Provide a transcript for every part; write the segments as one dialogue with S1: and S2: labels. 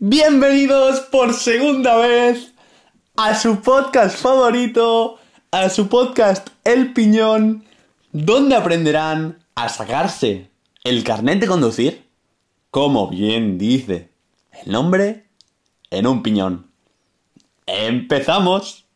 S1: Bienvenidos por segunda vez a su podcast favorito, a su podcast El Piñón, donde aprenderán a sacarse el carnet de conducir, como bien dice el nombre, en un piñón. ¡Empezamos!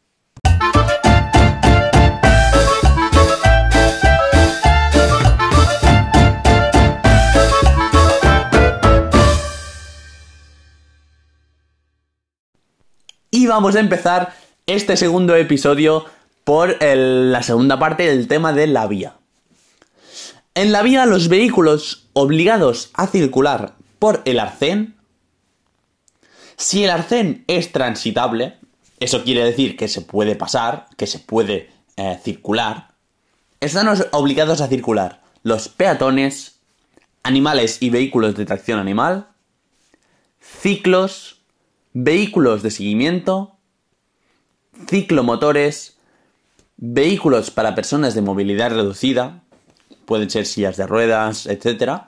S1: Vamos a empezar este segundo episodio por la segunda parte del tema de la vía. En la vía, los vehículos obligados a circular por el arcén, si el arcén es transitable, eso quiere decir que se puede pasar, que se puede eh, circular, están os- obligados a circular los peatones, animales y vehículos de tracción animal, ciclos, vehículos de seguimiento, ciclomotores, vehículos para personas de movilidad reducida, pueden ser sillas de ruedas, etc.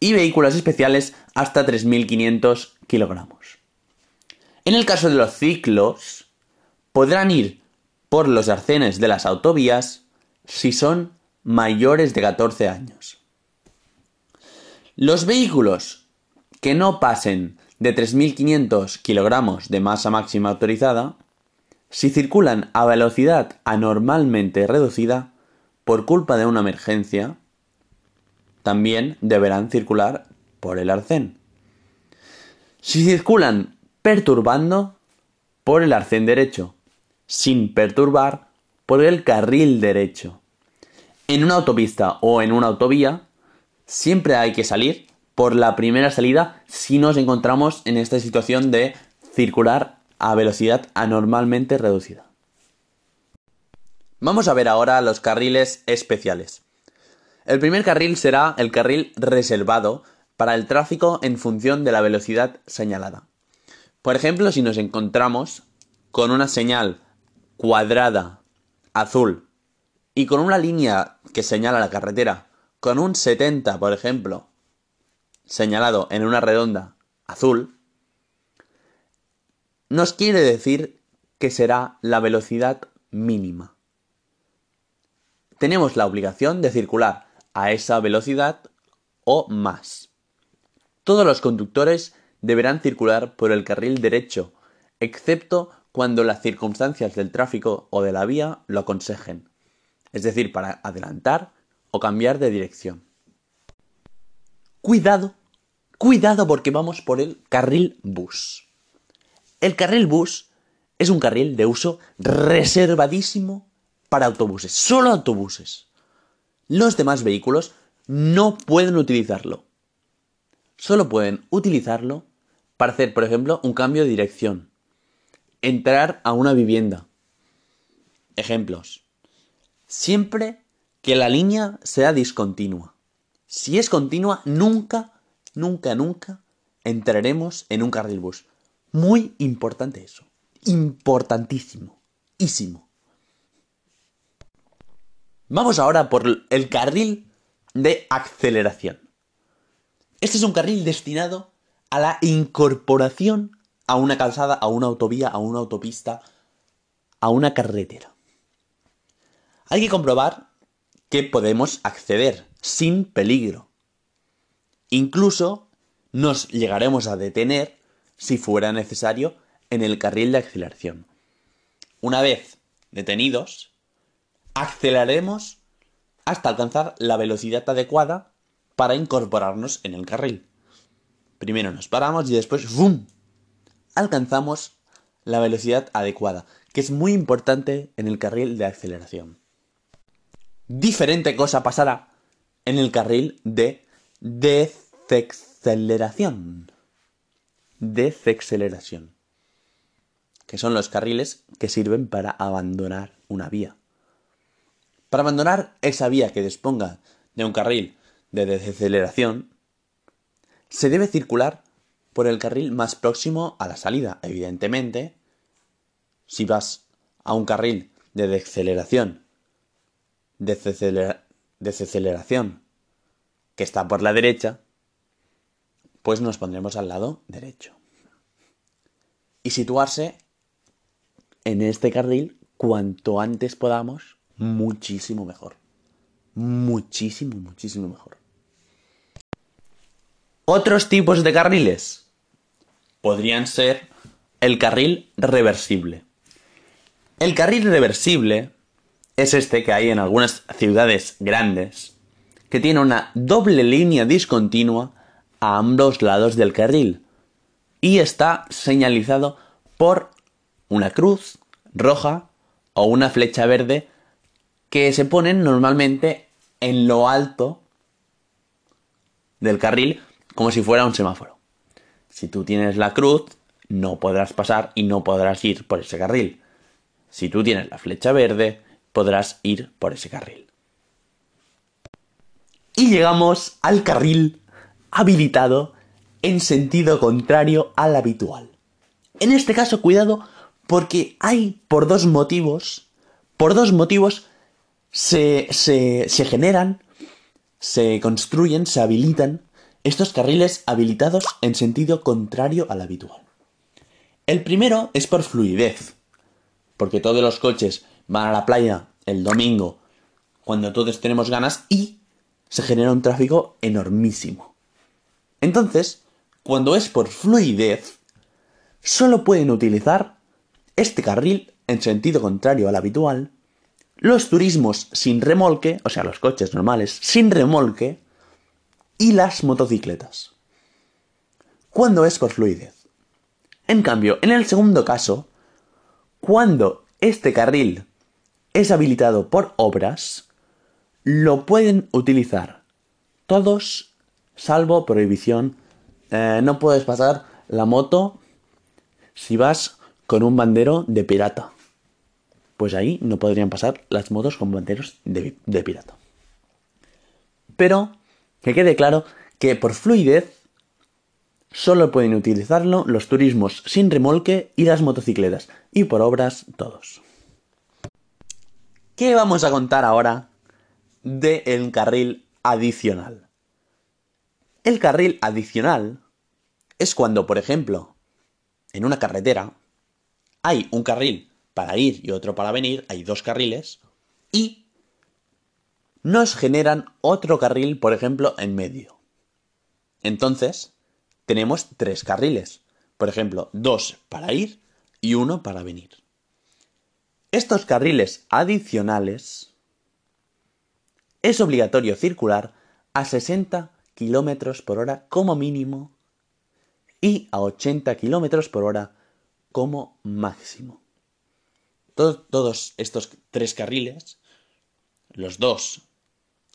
S1: Y vehículos especiales hasta 3.500 kilogramos. En el caso de los ciclos, podrán ir por los arcenes de las autovías si son mayores de 14 años. Los vehículos que no pasen de 3.500 kilogramos de masa máxima autorizada, si circulan a velocidad anormalmente reducida por culpa de una emergencia, también deberán circular por el arcén. Si circulan perturbando, por el arcén derecho, sin perturbar, por el carril derecho. En una autopista o en una autovía, siempre hay que salir por la primera salida si nos encontramos en esta situación de circular a velocidad anormalmente reducida. Vamos a ver ahora los carriles especiales. El primer carril será el carril reservado para el tráfico en función de la velocidad señalada. Por ejemplo, si nos encontramos con una señal cuadrada azul y con una línea que señala la carretera con un 70, por ejemplo, señalado en una redonda azul, nos quiere decir que será la velocidad mínima. Tenemos la obligación de circular a esa velocidad o más. Todos los conductores deberán circular por el carril derecho, excepto cuando las circunstancias del tráfico o de la vía lo aconsejen, es decir, para adelantar o cambiar de dirección. Cuidado, cuidado porque vamos por el carril bus. El carril bus es un carril de uso reservadísimo para autobuses, solo autobuses. Los demás vehículos no pueden utilizarlo. Solo pueden utilizarlo para hacer, por ejemplo, un cambio de dirección, entrar a una vivienda. Ejemplos. Siempre que la línea sea discontinua. Si es continua, nunca, nunca, nunca entraremos en un carril bus. Muy importante eso. Importantísimo. Ísimo. Vamos ahora por el carril de aceleración. Este es un carril destinado a la incorporación a una calzada, a una autovía, a una autopista, a una carretera. Hay que comprobar que podemos acceder sin peligro. Incluso nos llegaremos a detener si fuera necesario en el carril de aceleración. Una vez detenidos, aceleraremos hasta alcanzar la velocidad adecuada para incorporarnos en el carril. Primero nos paramos y después ¡vum! alcanzamos la velocidad adecuada, que es muy importante en el carril de aceleración. Diferente cosa pasará en el carril de deceleración. Deceleración. Que son los carriles que sirven para abandonar una vía. Para abandonar esa vía que disponga de un carril de deceleración, se debe circular por el carril más próximo a la salida. Evidentemente, si vas a un carril de deceleración, deceleración que está por la derecha, pues nos pondremos al lado derecho. y situarse en este carril cuanto antes podamos, muchísimo mejor. Muchísimo, muchísimo mejor. Otros tipos de carriles podrían ser el carril reversible. El carril reversible es este que hay en algunas ciudades grandes, que tiene una doble línea discontinua a ambos lados del carril y está señalizado por una cruz roja o una flecha verde que se ponen normalmente en lo alto del carril como si fuera un semáforo. Si tú tienes la cruz, no podrás pasar y no podrás ir por ese carril. Si tú tienes la flecha verde, podrás ir por ese carril. Y llegamos al carril habilitado en sentido contrario al habitual. En este caso, cuidado, porque hay por dos motivos, por dos motivos se, se, se generan, se construyen, se habilitan estos carriles habilitados en sentido contrario al habitual. El primero es por fluidez, porque todos los coches van a la playa el domingo cuando todos tenemos ganas y se genera un tráfico enormísimo. Entonces, cuando es por fluidez, solo pueden utilizar este carril en sentido contrario al habitual, los turismos sin remolque, o sea, los coches normales sin remolque, y las motocicletas. Cuando es por fluidez. En cambio, en el segundo caso, cuando este carril es habilitado por obras, lo pueden utilizar todos, salvo prohibición. Eh, no puedes pasar la moto si vas con un bandero de pirata. Pues ahí no podrían pasar las motos con banderos de, de pirata. Pero que quede claro que por fluidez solo pueden utilizarlo los turismos sin remolque y las motocicletas, y por obras todos. ¿Qué vamos a contar ahora del carril adicional? El carril adicional es cuando, por ejemplo, en una carretera hay un carril para ir y otro para venir, hay dos carriles, y nos generan otro carril, por ejemplo, en medio. Entonces, tenemos tres carriles. Por ejemplo, dos para ir y uno para venir. Estos carriles adicionales es obligatorio circular a 60 km por hora como mínimo y a 80 km por hora como máximo. todos estos tres carriles, los dos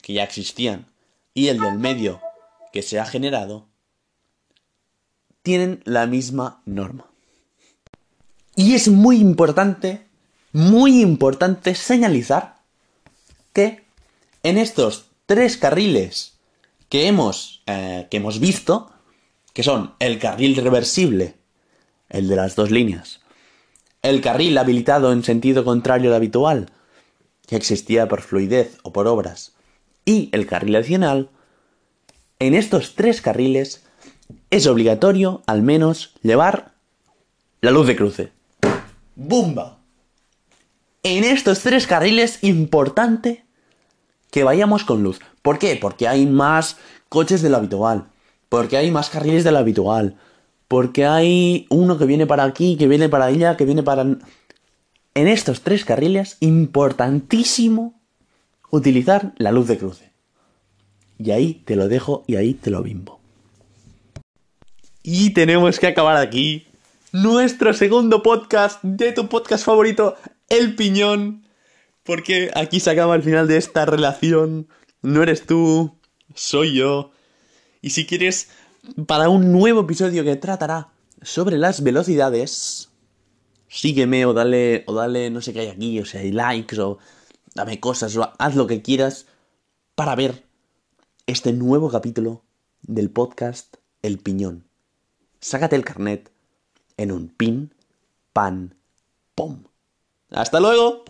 S1: que ya existían y el del medio que se ha generado, tienen la misma norma. Y es muy importante, muy importante señalizar que en estos tres carriles que hemos, eh, que hemos visto, que son el carril reversible, el de las dos líneas, el carril habilitado en sentido contrario al habitual, que existía por fluidez o por obras, y el carril adicional, en estos tres carriles es obligatorio al menos llevar la luz de cruce. ¡Bumba! En estos tres carriles importante que vayamos con luz. ¿Por qué? Porque hay más coches de lo habitual. Porque hay más carriles de lo habitual. Porque hay uno que viene para aquí, que viene para allá, que viene para... En estos tres carriles, importantísimo utilizar la luz de cruce. Y ahí te lo dejo y ahí te lo bimbo. Y tenemos que acabar aquí nuestro segundo podcast de tu podcast favorito, El Piñón. Porque aquí se acaba el final de esta relación. No eres tú, soy yo. Y si quieres, para un nuevo episodio que tratará sobre las velocidades, sígueme o dale, o dale no sé qué hay aquí, o sea, hay likes o dame cosas o haz lo que quieras para ver este nuevo capítulo del podcast El Piñón sácate el carnet en un pin, pan, pom. ¡Hasta luego!